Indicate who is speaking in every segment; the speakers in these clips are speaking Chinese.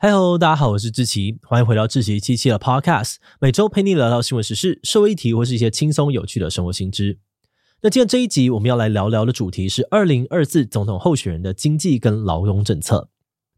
Speaker 1: 嗨喽，大家好，我是志奇，欢迎回到志奇七七的 Podcast，每周陪你聊聊新闻时事、社会议题或是一些轻松有趣的生活新知。那今天这一集我们要来聊聊的主题是二零二四总统候选人的经济跟劳动政策。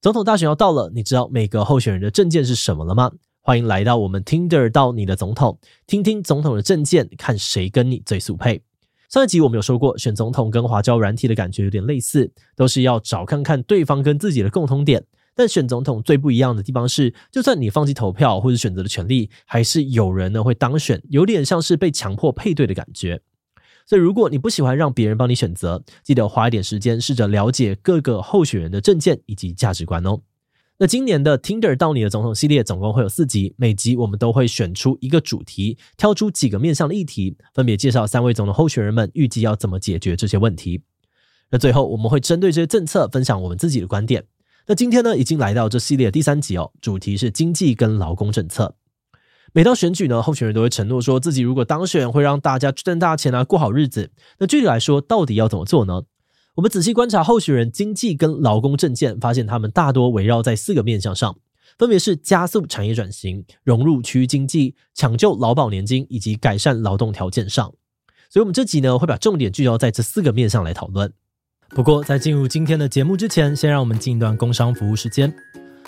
Speaker 1: 总统大选要到了，你知道每个候选人的政见是什么了吗？欢迎来到我们 Tinder 到你的总统，听听总统的政见，看谁跟你最速配。上一集我们有说过，选总统跟滑交软体的感觉有点类似，都是要找看看对方跟自己的共同点。但选总统最不一样的地方是，就算你放弃投票或者选择的权利，还是有人呢会当选，有点像是被强迫配对的感觉。所以如果你不喜欢让别人帮你选择，记得花一点时间试着了解各个候选人的政见以及价值观哦。那今年的 Tinder 到你的总统系列总共会有四集，每集我们都会选出一个主题，挑出几个面向的议题，分别介绍三位总统候选人们预计要怎么解决这些问题。那最后我们会针对这些政策分享我们自己的观点。那今天呢，已经来到这系列第三集哦，主题是经济跟劳工政策。每到选举呢，候选人都会承诺说自己如果当选，会让大家赚大钱啊，过好日子。那具体来说，到底要怎么做呢？我们仔细观察候选人经济跟劳工政见，发现他们大多围绕在四个面向上，分别是加速产业转型、融入区域经济、抢救劳保年金以及改善劳动条件上。所以，我们这集呢，会把重点聚焦在这四个面向来讨论。不过，在进入今天的节目之前，先让我们进一段工商服务时间。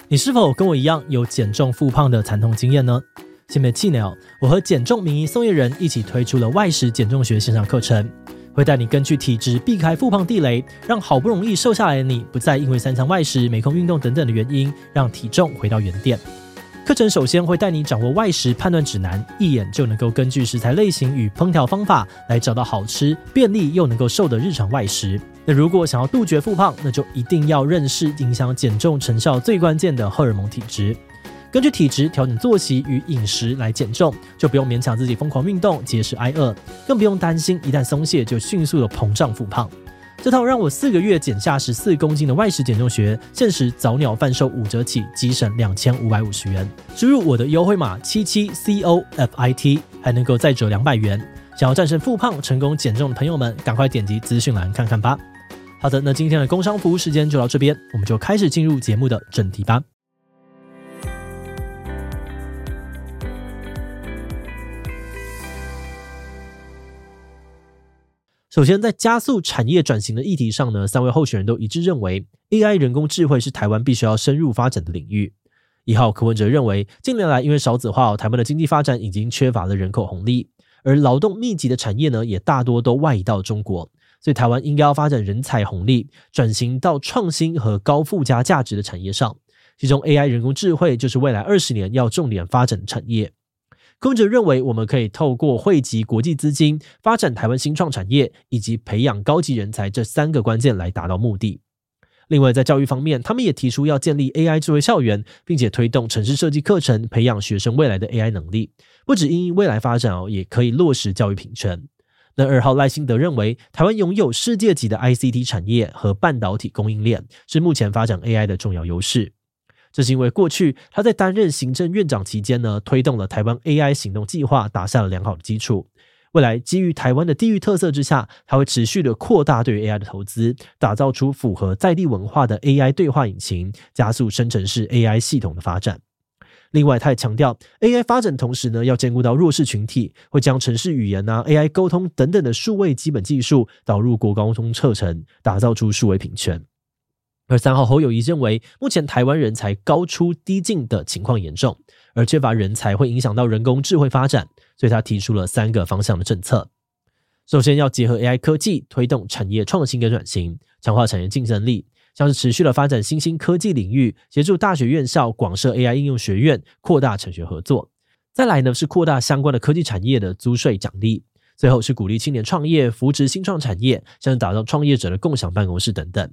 Speaker 1: 你是否跟我一样有减重复胖的惨痛经验呢？先别气馁，我和减重名医宋业仁一起推出了外食减重学线上课程，会带你根据体质避开复胖地雷，让好不容易瘦下来的你，不再因为三餐外食、没空运动等等的原因，让体重回到原点。课程首先会带你掌握外食判断指南，一眼就能够根据食材类型与烹调方法来找到好吃、便利又能够瘦的日常外食。那如果想要杜绝复胖，那就一定要认识影响减重成效最关键的荷尔蒙体质。根据体质调整作息与饮食来减重，就不用勉强自己疯狂运动、节食挨饿，更不用担心一旦松懈就迅速的膨胀复胖。这套让我四个月减下十四公斤的外食减重学，限时早鸟贩售五折起，即省两千五百五十元。输入我的优惠码七七 C O F I T，还能够再折两百元。想要战胜复胖、成功减重的朋友们，赶快点击资讯栏看看吧。好的，那今天的工商服务时间就到这边，我们就开始进入节目的正题吧。首先，在加速产业转型的议题上呢，三位候选人都一致认为，AI 人工智慧是台湾必须要深入发展的领域。一号柯文哲认为，近年来因为少子化，台湾的经济发展已经缺乏了人口红利，而劳动密集的产业呢，也大多都外移到中国，所以台湾应该要发展人才红利，转型到创新和高附加价值的产业上。其中，AI 人工智慧就是未来二十年要重点发展的产业。柯文哲认为，我们可以透过汇集国际资金、发展台湾新创产业以及培养高级人才这三个关键来达到目的。另外，在教育方面，他们也提出要建立 AI 智慧校园，并且推动城市设计课程，培养学生未来的 AI 能力。不止因应未来发展哦，也可以落实教育平权。那二号赖清德认为，台湾拥有世界级的 ICT 产业和半导体供应链，是目前发展 AI 的重要优势。这是因为过去他在担任行政院长期间呢，推动了台湾 AI 行动计划，打下了良好的基础。未来基于台湾的地域特色之下，他会持续的扩大对 AI 的投资，打造出符合在地文化的 AI 对话引擎，加速生成式 AI 系统的发展。另外，他也强调 AI 发展同时呢，要兼顾到弱势群体，会将城市语言啊、AI 沟通等等的数位基本技术导入国高中课程，打造出数位平权。而三号侯友谊认为，目前台湾人才高出低进的情况严重，而缺乏人才会影响到人工智慧发展，所以他提出了三个方向的政策。首先，要结合 AI 科技，推动产业创新跟转型，强化产业竞争力，像是持续的发展新兴科技领域，协助大学院校广设 AI 应用学院，扩大产学合作。再来呢，是扩大相关的科技产业的租税奖励。最后是鼓励青年创业，扶持新创产业，像是打造创业者的共享办公室等等。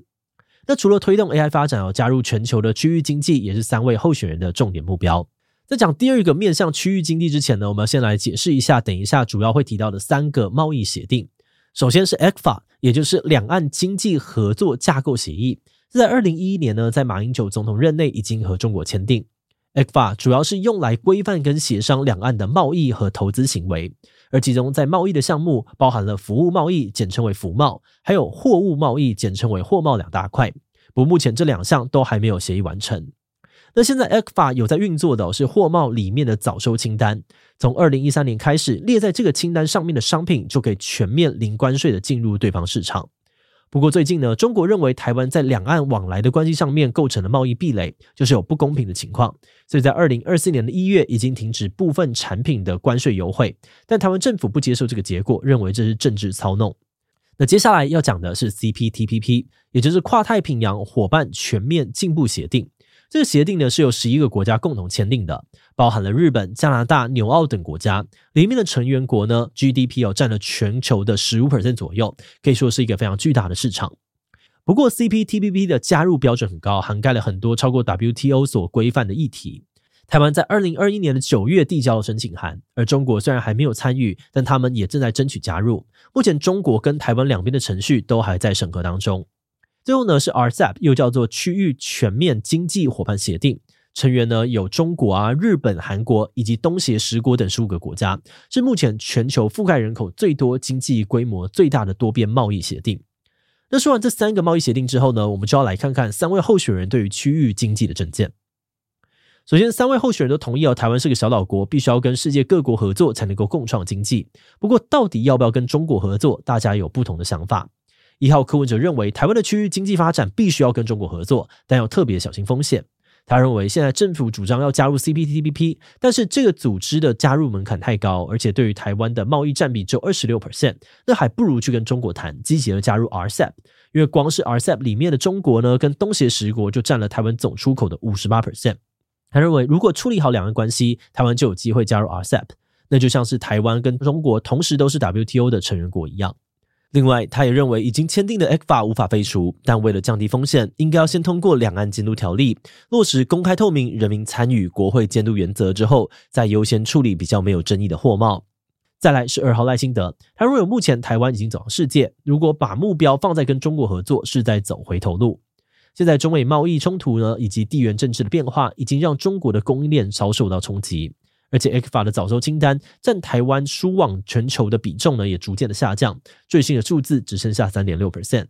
Speaker 1: 那除了推动 AI 发展哦，加入全球的区域经济也是三位候选人的重点目标。在讲第二个面向区域经济之前呢，我们要先来解释一下，等一下主要会提到的三个贸易协定。首先是 ECFA，也就是两岸经济合作架构协议，在二零一一年呢，在马英九总统任内已经和中国签订。ECFA 主要是用来规范跟协商两岸的贸易和投资行为。而其中，在贸易的项目包含了服务贸易，简称为服贸，还有货物贸易，简称为货贸两大块。不过，目前这两项都还没有协议完成。那现在 ECFA 有在运作的是货贸里面的早收清单，从二零一三年开始列在这个清单上面的商品就可以全面零关税的进入对方市场。不过最近呢，中国认为台湾在两岸往来的关系上面构成了贸易壁垒，就是有不公平的情况，所以在二零二四年的一月已经停止部分产品的关税优惠。但台湾政府不接受这个结果，认为这是政治操弄。那接下来要讲的是 CPTPP，也就是跨太平洋伙伴全面进步协定。这个协定呢是由十一个国家共同签订的，包含了日本、加拿大、纽澳等国家。里面的成员国呢，GDP 哦占了全球的十五 percent 左右，可以说是一个非常巨大的市场。不过，CPTPP 的加入标准很高，涵盖了很多超过 WTO 所规范的议题。台湾在二零二一年的九月递交了申请函，而中国虽然还没有参与，但他们也正在争取加入。目前，中国跟台湾两边的程序都还在审核当中。最后呢，是 RCEP，又叫做区域全面经济伙伴协定，成员呢有中国啊、日本、韩国以及东协十国等十五个国家，是目前全球覆盖人口最多、经济规模最大的多边贸易协定。那说完这三个贸易协定之后呢，我们就要来看看三位候选人对于区域经济的政见。首先，三位候选人都同意哦，台湾是个小岛国，必须要跟世界各国合作才能够共创经济。不过，到底要不要跟中国合作，大家有不同的想法。一号柯文哲认为，台湾的区域经济发展必须要跟中国合作，但要特别小心风险。他认为，现在政府主张要加入 CPTPP，但是这个组织的加入门槛太高，而且对于台湾的贸易占比只有二十六 percent，那还不如去跟中国谈，积极的加入 RCEP。因为光是 RCEP 里面的中国呢，跟东协十国就占了台湾总出口的五十八 percent。他认为，如果处理好两岸关系，台湾就有机会加入 RCEP，那就像是台湾跟中国同时都是 WTO 的成员国一样。另外，他也认为已经签订的 ECFA 无法废除，但为了降低风险，应该要先通过两岸监督条例，落实公开透明、人民参与、国会监督原则之后，再优先处理比较没有争议的货贸。再来是二号赖清德，他认为目前台湾已经走向世界，如果把目标放在跟中国合作，是在走回头路。现在中美贸易冲突呢，以及地缘政治的变化，已经让中国的供应链遭受到冲击。而且，ECFA 的早收清单占台湾输往全球的比重呢，也逐渐的下降，最新的数字只剩下三点六 percent。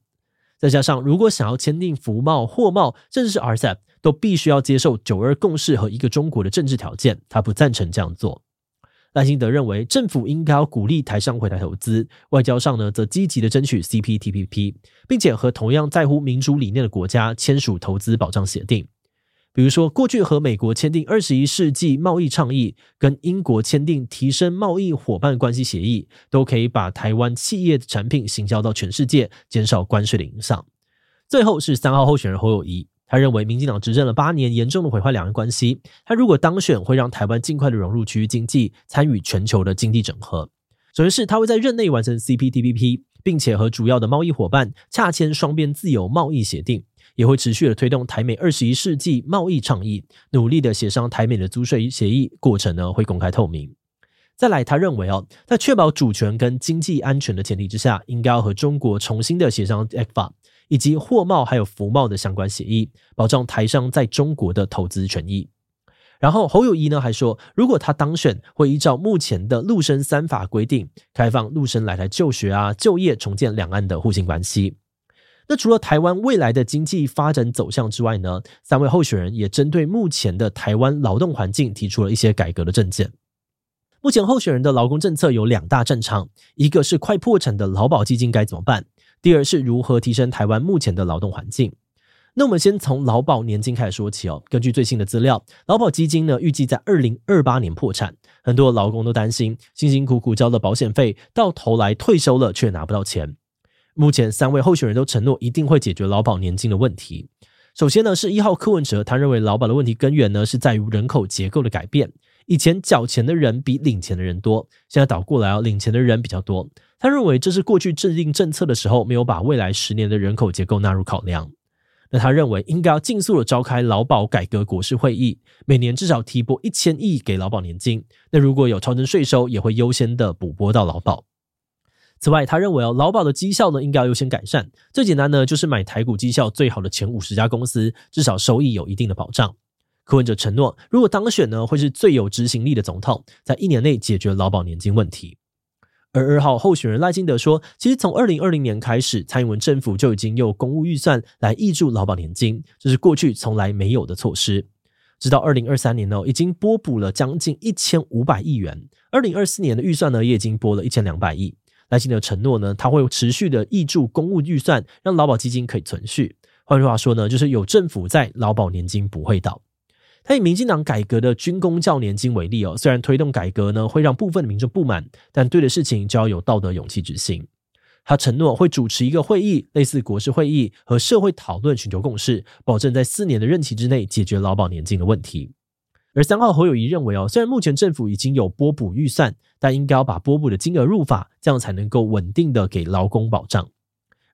Speaker 1: 再加上，如果想要签订服贸、货贸，甚至是 RCEP，都必须要接受九二共识和一个中国的政治条件，他不赞成这样做。赖清德认为，政府应该要鼓励台商回台投资，外交上呢，则积极的争取 CPTPP，并且和同样在乎民主理念的国家签署投资保障协定。比如说，过去和美国签订二十一世纪贸易倡议，跟英国签订提升贸易伙伴关系协议，都可以把台湾企业的产品行销到全世界，减少关税的影响。最后是三号候选人侯友谊，他认为民进党执政了八年，严重的毁坏两岸关系。他如果当选，会让台湾尽快的融入区域经济，参与全球的经济整合。首先是他会在任内完成 CPTPP，并且和主要的贸易伙伴洽签双边自由贸易协定。也会持续的推动台美二十一世纪贸易倡议，努力的协商台美的租税协议过程呢，会公开透明。再来，他认为哦，在确保主权跟经济安全的前提之下，应该要和中国重新的协商 ECFA 以及货贸还有服贸的相关协议，保障台商在中国的投资权益。然后侯友宜呢还说，如果他当选，会依照目前的陆生三法规定，开放陆生来台就学啊、就业，重建两岸的互信关系。那除了台湾未来的经济发展走向之外呢，三位候选人也针对目前的台湾劳动环境提出了一些改革的政见。目前候选人的劳工政策有两大战场，一个是快破产的劳保基金该怎么办，第二是如何提升台湾目前的劳动环境。那我们先从劳保年金开始说起哦。根据最新的资料，劳保基金呢预计在二零二八年破产，很多劳工都担心辛辛苦苦交的保险费到头来退休了却拿不到钱。目前三位候选人都承诺一定会解决劳保年金的问题。首先呢，是一号柯文哲，他认为劳保的问题根源呢是在于人口结构的改变。以前缴钱的人比领钱的人多，现在倒过来哦，领钱的人比较多。他认为这是过去制定政策的时候没有把未来十年的人口结构纳入考量。那他认为应该要尽速的召开劳保改革国是会议，每年至少提拨一千亿给劳保年金。那如果有超征税收，也会优先的补拨到劳保。此外，他认为哦，劳保的绩效呢应该要优先改善。最简单呢，就是买台股绩效最好的前五十家公司，至少收益有一定的保障。柯文哲承诺，如果当选呢，会是最有执行力的总统，在一年内解决劳保年金问题。而二号候选人赖清德说，其实从二零二零年开始，蔡英文政府就已经用公务预算来挹注劳保年金，这是过去从来没有的措施。直到二零二三年呢，已经拨补了将近一千五百亿元，二零二四年的预算呢，也已经拨了一千两百亿。赖清德承诺呢，他会持续的挹注公务预算，让劳保基金可以存续。换句话说呢，就是有政府在，劳保年金不会倒。他以民进党改革的军公教年金为例哦，虽然推动改革呢会让部分的民众不满，但对的事情就要有道德勇气执行。他承诺会主持一个会议，类似国是会议和社会讨论，寻求共识，保证在四年的任期之内解决劳保年金的问题。而三号侯友谊认为哦，虽然目前政府已经有拨补预算，但应该要把拨补的金额入法，这样才能够稳定的给劳工保障。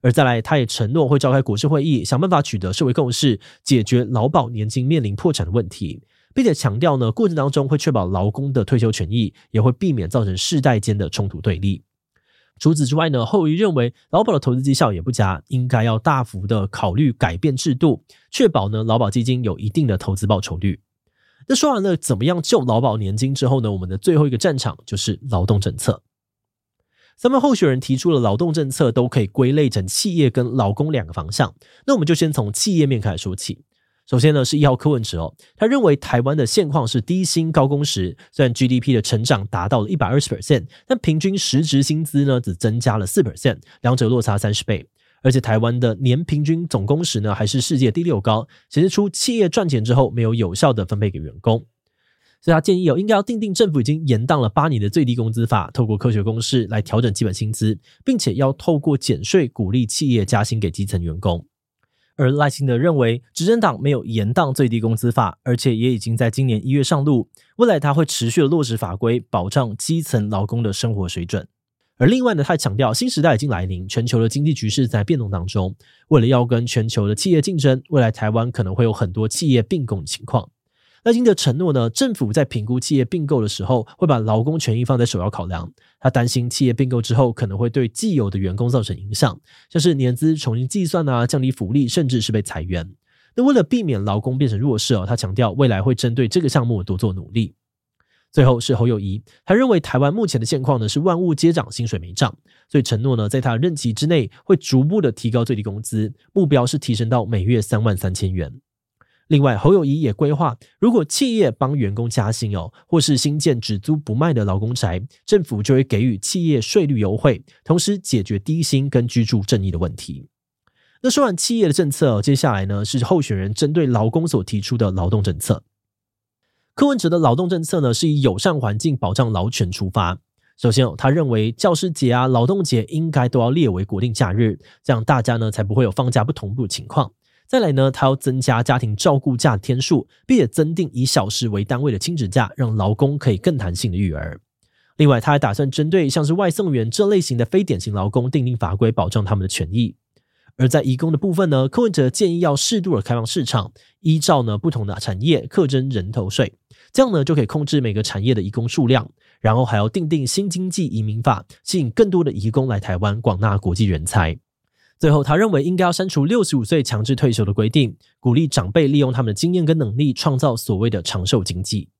Speaker 1: 而再来，他也承诺会召开国是会议，想办法取得社会共识，解决劳保年金面临破产的问题，并且强调呢，过程当中会确保劳工的退休权益，也会避免造成世代间的冲突对立。除此之外呢，后裔认为劳保的投资绩效也不佳，应该要大幅的考虑改变制度，确保呢劳保基金有一定的投资报酬率。那说完了怎么样救劳保年金之后呢，我们的最后一个战场就是劳动政策。三位候选人提出了劳动政策，都可以归类成企业跟劳工两个方向。那我们就先从企业面开始说起。首先呢，是一号柯文哲哦，他认为台湾的现况是低薪高工时，虽然 GDP 的成长达到了一百二十 percent，但平均实质薪资呢只增加了四 percent，两者落差三十倍。而且台湾的年平均总工时呢还是世界第六高，显示出企业赚钱之后没有有效的分配给员工。所以他建议哦，应该要订定政府已经延宕了八年的最低工资法，透过科学公式来调整基本薪资，并且要透过减税鼓励企业加薪给基层员工。而赖清德认为，执政党没有延宕最低工资法，而且也已经在今年一月上路。未来他会持续的落实法规，保障基层劳工的生活水准。而另外呢，他还强调，新时代已经来临，全球的经济局势在变动当中。为了要跟全球的企业竞争，未来台湾可能会有很多企业并购的情况。赖清德承诺呢，政府在评估企业并购的时候，会把劳工权益放在首要考量。他担心企业并购之后，可能会对既有的员工造成影响，像是年资重新计算啊，降低福利，甚至是被裁员。那为了避免劳工变成弱势哦，他强调未来会针对这个项目多做努力。最后是侯友宜，他认为台湾目前的现况呢是万物皆涨，薪水没涨，所以承诺呢，在他任期之内会逐步的提高最低工资，目标是提升到每月三万三千元。另外，侯友宜也规划，如果企业帮员工加薪哦，或是新建只租不卖的劳工宅，政府就会给予企业税率优惠，同时解决低薪跟居住正义的问题。那说完企业的政策，接下来呢是候选人针对劳工所提出的劳动政策。柯文哲的劳动政策呢是以友善环境保障劳权出发。首先，他认为教师节啊、劳动节应该都要列为国定假日，这样大家呢才不会有放假不同步的情况。再来呢，他要增加家庭照顾假天数，并且增订以小时为单位的亲子假，让劳工可以更弹性的育儿。另外，他还打算针对像是外送员这类型的非典型劳工订定法规，保障他们的权益。而在移工的部分呢，柯文哲建议要适度的开放市场，依照呢不同的产业课征人头税，这样呢就可以控制每个产业的移工数量。然后还要订定新经济移民法，吸引更多的移工来台湾，广纳国际人才。最后，他认为应该要删除六十五岁强制退休的规定，鼓励长辈利用他们的经验跟能力，创造所谓的长寿经济。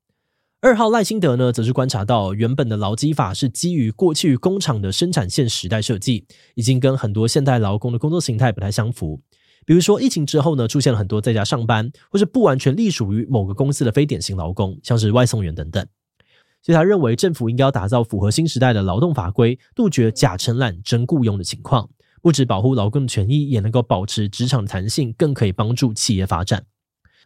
Speaker 1: 二号赖清德呢，则是观察到原本的劳基法是基于过去工厂的生产线时代设计，已经跟很多现代劳工的工作形态不太相符。比如说疫情之后呢，出现了很多在家上班或是不完全隶属于某个公司的非典型劳工，像是外送员等等。所以他认为政府应该要打造符合新时代的劳动法规，杜绝假承揽真雇佣的情况。不只保护劳工的权益，也能够保持职场弹性，更可以帮助企业发展。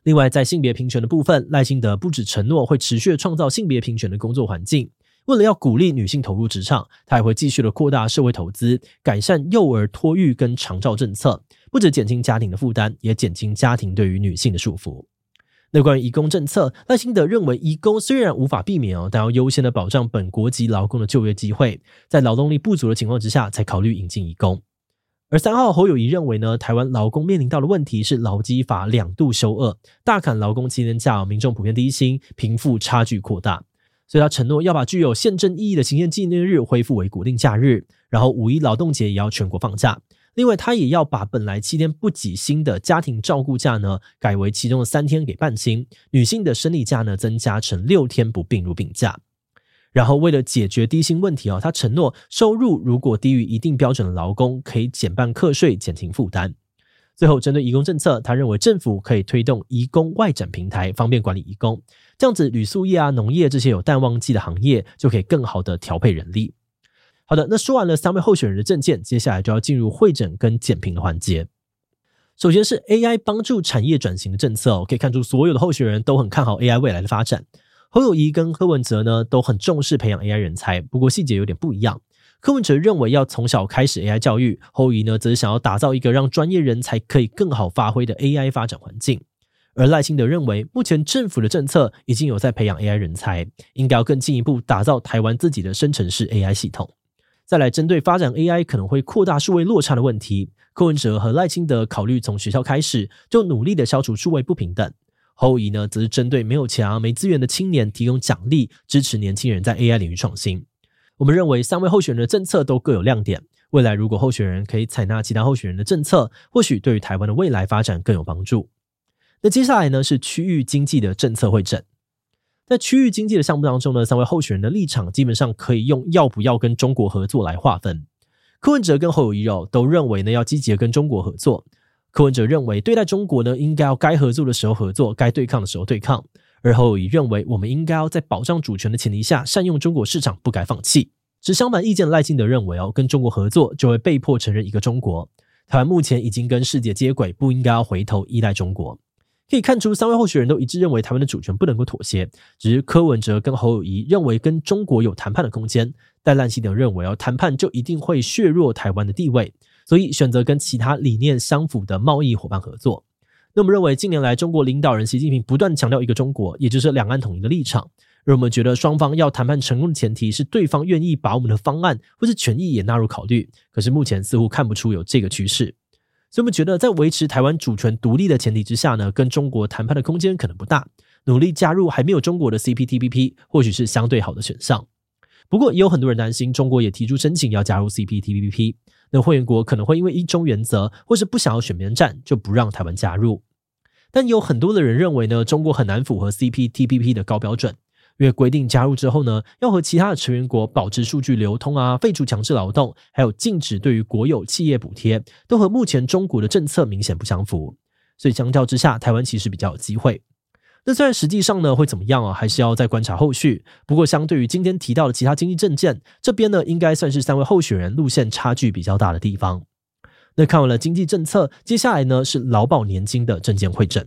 Speaker 1: 另外，在性别平权的部分，赖清德不只承诺会持续创造性别平权的工作环境，为了要鼓励女性投入职场，他还会继续的扩大社会投资，改善幼儿托育跟长照政策，不止减轻家庭的负担，也减轻家庭对于女性的束缚。那关于移工政策，赖清德认为，移工虽然无法避免哦，但要优先的保障本国籍劳工的就业机会，在劳动力不足的情况之下，才考虑引进移工。而三号侯友宜认为呢，台湾劳工面临到的问题是劳基法两度修恶，大砍劳工七天假，民众普遍低薪，贫富差距扩大，所以他承诺要把具有宪政意义的行宪纪念日恢复为国定假日，然后五一劳动节也要全国放假。另外，他也要把本来七天不给薪的家庭照顾假呢，改为其中的三天给半薪，女性的生理假呢，增加成六天不并入病假。然后，为了解决低薪问题哦，他承诺收入如果低于一定标准的劳工可以减半课税，减轻负担。最后，针对移工政策，他认为政府可以推动移工外展平台，方便管理移工，这样子旅宿业啊、农业这些有淡旺季的行业就可以更好的调配人力。好的，那说完了三位候选人的政见，接下来就要进入会诊跟简评的环节。首先是 AI 帮助产业转型的政策，可以看出所有的候选人都很看好 AI 未来的发展。侯友宜跟柯文哲呢都很重视培养 AI 人才，不过细节有点不一样。柯文哲认为要从小开始 AI 教育，侯友宜呢则是想要打造一个让专业人才可以更好发挥的 AI 发展环境。而赖清德认为，目前政府的政策已经有在培养 AI 人才，应该要更进一步打造台湾自己的生成式 AI 系统。再来针对发展 AI 可能会扩大数位落差的问题，柯文哲和赖清德考虑从学校开始就努力的消除数位不平等。侯友宜呢则是针对没有钱啊、没资源的青年提供奖励，支持年轻人在 AI 领域创新。我们认为三位候选人的政策都各有亮点。未来如果候选人可以采纳其他候选人的政策，或许对于台湾的未来发展更有帮助。那接下来呢是区域经济的政策会诊。在区域经济的项目当中呢，三位候选人的立场基本上可以用要不要跟中国合作来划分。柯文哲跟侯友宜都认为呢要积极跟中国合作。柯文哲认为对待中国呢应该要该合作的时候合作，该对抗的时候对抗。而侯友宜认为，我们应该要在保障主权的前提下，善用中国市场，不该放弃。持相反意见的赖清德认为，哦，跟中国合作就会被迫承认一个中国。台湾目前已经跟世界接轨，不应该要回头依赖中国。可以看出，三位候选人都一致认为台湾的主权不能够妥协。只是柯文哲跟侯友宜认为跟中国有谈判的空间，但赖清德认为，哦，谈判就一定会削弱台湾的地位，所以选择跟其他理念相符的贸易伙伴合作。那我们认为，近年来中国领导人习近平不断强调一个中国，也就是两岸统一的立场。而我们觉得，双方要谈判成功的前提是对方愿意把我们的方案或是权益也纳入考虑。可是目前似乎看不出有这个趋势，所以我们觉得，在维持台湾主权独立的前提之下呢，跟中国谈判的空间可能不大。努力加入还没有中国的 CPTPP，或许是相对好的选项。不过，也有很多人担心，中国也提出申请要加入 CPTPP。那会员国可能会因为一中原则，或是不想要选边站，就不让台湾加入。但有很多的人认为呢，中国很难符合 CPTPP 的高标准，因为规定加入之后呢，要和其他的成员国保持数据流通啊，废除强制劳动，还有禁止对于国有企业补贴，都和目前中国的政策明显不相符。所以相较之下，台湾其实比较有机会。那虽然实际上呢会怎么样啊，还是要再观察后续。不过相对于今天提到的其他经济政见，这边呢应该算是三位候选人路线差距比较大的地方。那看完了经济政策，接下来呢是劳保年金的政见会诊。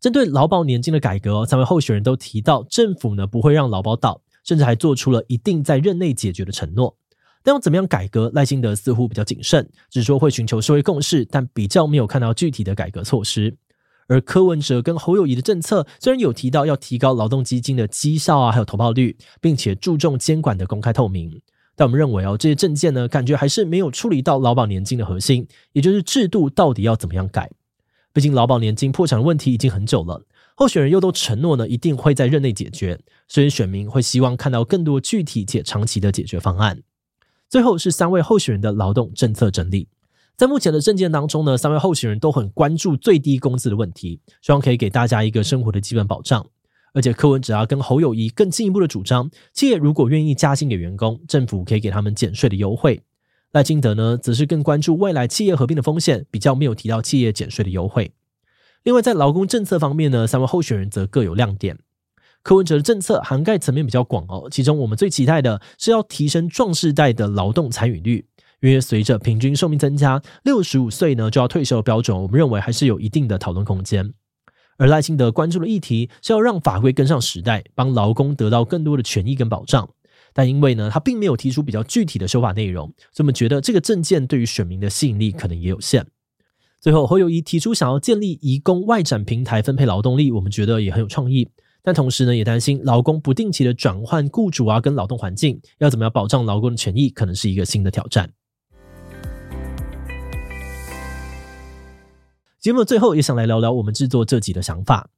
Speaker 1: 针对劳保年金的改革，三位候选人都提到政府呢不会让劳保倒，甚至还做出了一定在任内解决的承诺。但要怎么样改革，赖清德似乎比较谨慎，只说会寻求社会共识，但比较没有看到具体的改革措施。而柯文哲跟侯友宜的政策虽然有提到要提高劳动基金的绩效啊，还有投报率，并且注重监管的公开透明，但我们认为哦，这些政见呢，感觉还是没有处理到劳保年金的核心，也就是制度到底要怎么样改。毕竟劳保年金破产的问题已经很久了，候选人又都承诺呢，一定会在任内解决，所以选民会希望看到更多具体且长期的解决方案。最后是三位候选人的劳动政策整理。在目前的政见当中呢，三位候选人都很关注最低工资的问题，希望可以给大家一个生活的基本保障。而且柯文哲要跟侯友宜更进一步的主张，企业如果愿意加薪给员工，政府可以给他们减税的优惠。赖清德呢，则是更关注未来企业合并的风险，比较没有提到企业减税的优惠。另外在劳工政策方面呢，三位候选人则各有亮点。柯文哲的政策涵盖层面比较广哦，其中我们最期待的是要提升壮世代的劳动参与率。因为随着平均寿命增加，六十五岁呢就要退休的标准，我们认为还是有一定的讨论空间。而赖清德关注的议题是要让法规跟上时代，帮劳工得到更多的权益跟保障。但因为呢，他并没有提出比较具体的修法内容，所以我们觉得这个政见对于选民的吸引力可能也有限。最后，侯友宜提出想要建立移工外展平台分配劳动力，我们觉得也很有创意。但同时呢，也担心劳工不定期的转换雇主啊，跟劳动环境，要怎么样保障劳工的权益，可能是一个新的挑战。节目最后也想来聊聊我们制作这集的想法。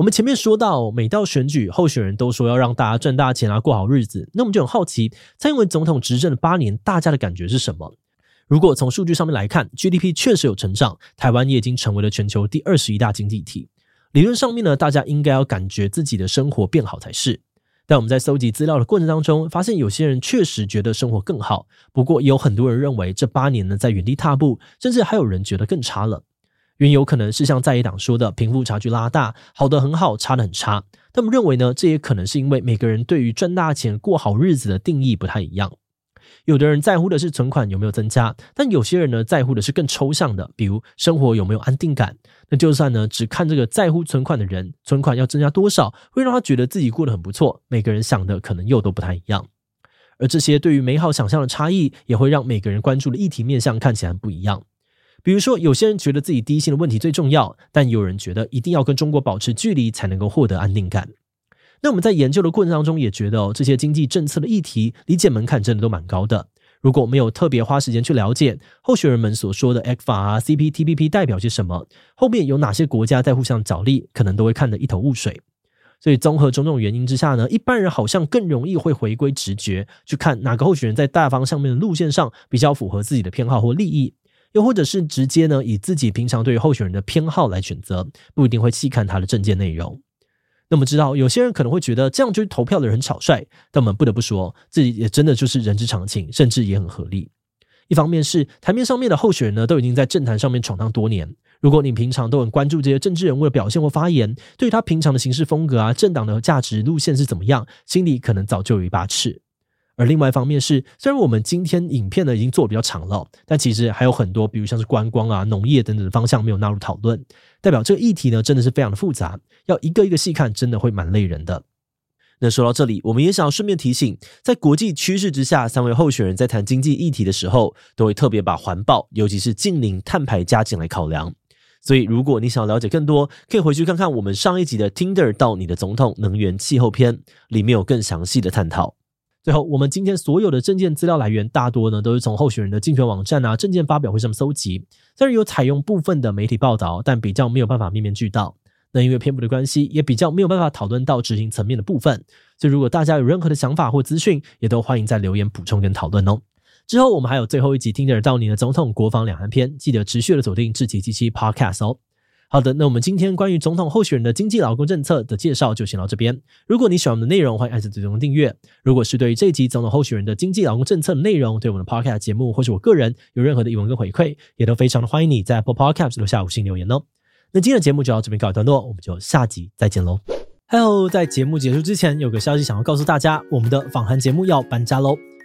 Speaker 1: 我们前面说到，每到选举，候选人都说要让大家赚大钱啊，过好日子。那我们就很好奇，蔡英文总统执政的八年，大家的感觉是什么？如果从数据上面来看，GDP 确实有成长，台湾也已经成为了全球第二十一大经济体。理论上面呢，大家应该要感觉自己的生活变好才是。但我们在搜集资料的过程当中，发现有些人确实觉得生活更好，不过也有很多人认为这八年呢在原地踏步，甚至还有人觉得更差了。原有可能是像在野党说的贫富差距拉大，好的很好，差的很差。他们认为呢，这也可能是因为每个人对于赚大钱、过好日子的定义不太一样。有的人在乎的是存款有没有增加，但有些人呢，在乎的是更抽象的，比如生活有没有安定感。那就算呢，只看这个在乎存款的人，存款要增加多少，会让他觉得自己过得很不错。每个人想的可能又都不太一样，而这些对于美好想象的差异，也会让每个人关注的议题面向看起来不一样。比如说，有些人觉得自己低薪的问题最重要，但有人觉得一定要跟中国保持距离才能够获得安定感。那我们在研究的过程当中也觉得哦，这些经济政策的议题理解门槛真的都蛮高的。如果没有特别花时间去了解候选人们所说的 ECFA 啊、CPTPP 代表些什么，后面有哪些国家在互相角力，可能都会看得一头雾水。所以综合种种原因之下呢，一般人好像更容易会回归直觉，去看哪个候选人在大方向面的路线上比较符合自己的偏好或利益，又或者是直接呢以自己平常对于候选人的偏好来选择，不一定会细看他的政见内容。那么知道有些人可能会觉得这样就是投票的人很草率，但我们不得不说，自己也真的就是人之常情，甚至也很合理。一方面是台面上面的候选人呢，都已经在政坛上面闯荡多年，如果你平常都很关注这些政治人物的表现或发言，对于他平常的行事风格啊、政党的价值路线是怎么样，心里可能早就有一把尺。而另外一方面是，虽然我们今天影片呢已经做比较长了，但其实还有很多，比如像是观光啊、农业等等的方向没有纳入讨论，代表这个议题呢真的是非常的复杂，要一个一个细看，真的会蛮累人的。那说到这里，我们也想要顺便提醒，在国际趋势之下，三位候选人在谈经济议题的时候，都会特别把环保，尤其是近邻碳排加进来考量。所以，如果你想了解更多，可以回去看看我们上一集的 Tinder 到你的总统能源气候篇，里面有更详细的探讨。最后，我们今天所有的证件资料来源大多呢都是从候选人的竞选网站啊、证件发表会上搜集。虽然有采用部分的媒体报道，但比较没有办法面面俱到。那因为篇幅的关系，也比较没有办法讨论到执行层面的部分。所以，如果大家有任何的想法或资讯，也都欢迎在留言补充跟讨论哦。之后，我们还有最后一集听得到你的总统国防两岸篇，记得持续的锁定志祺七七 Podcast 哦。好的，那我们今天关于总统候选人的经济劳工政策的介绍就先到这边。如果你喜欢我们的内容，欢迎按下最终订阅。如果是对于这一集总统候选人的经济劳工政策的内容，对我们的 Podcast 节目或是我个人有任何的疑问跟回馈，也都非常的欢迎你在 Apple Podcast 留下五星留言哦。那今天的节目就到这边告一段落，我们就下集再见喽。Hello，在节目结束之前，有个消息想要告诉大家，我们的访谈节目要搬家喽。